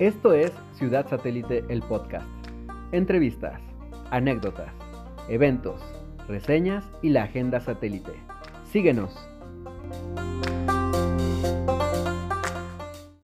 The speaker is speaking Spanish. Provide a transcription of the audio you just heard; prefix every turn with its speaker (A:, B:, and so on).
A: Esto es Ciudad Satélite, el podcast. Entrevistas, anécdotas, eventos, reseñas y la agenda satélite. Síguenos.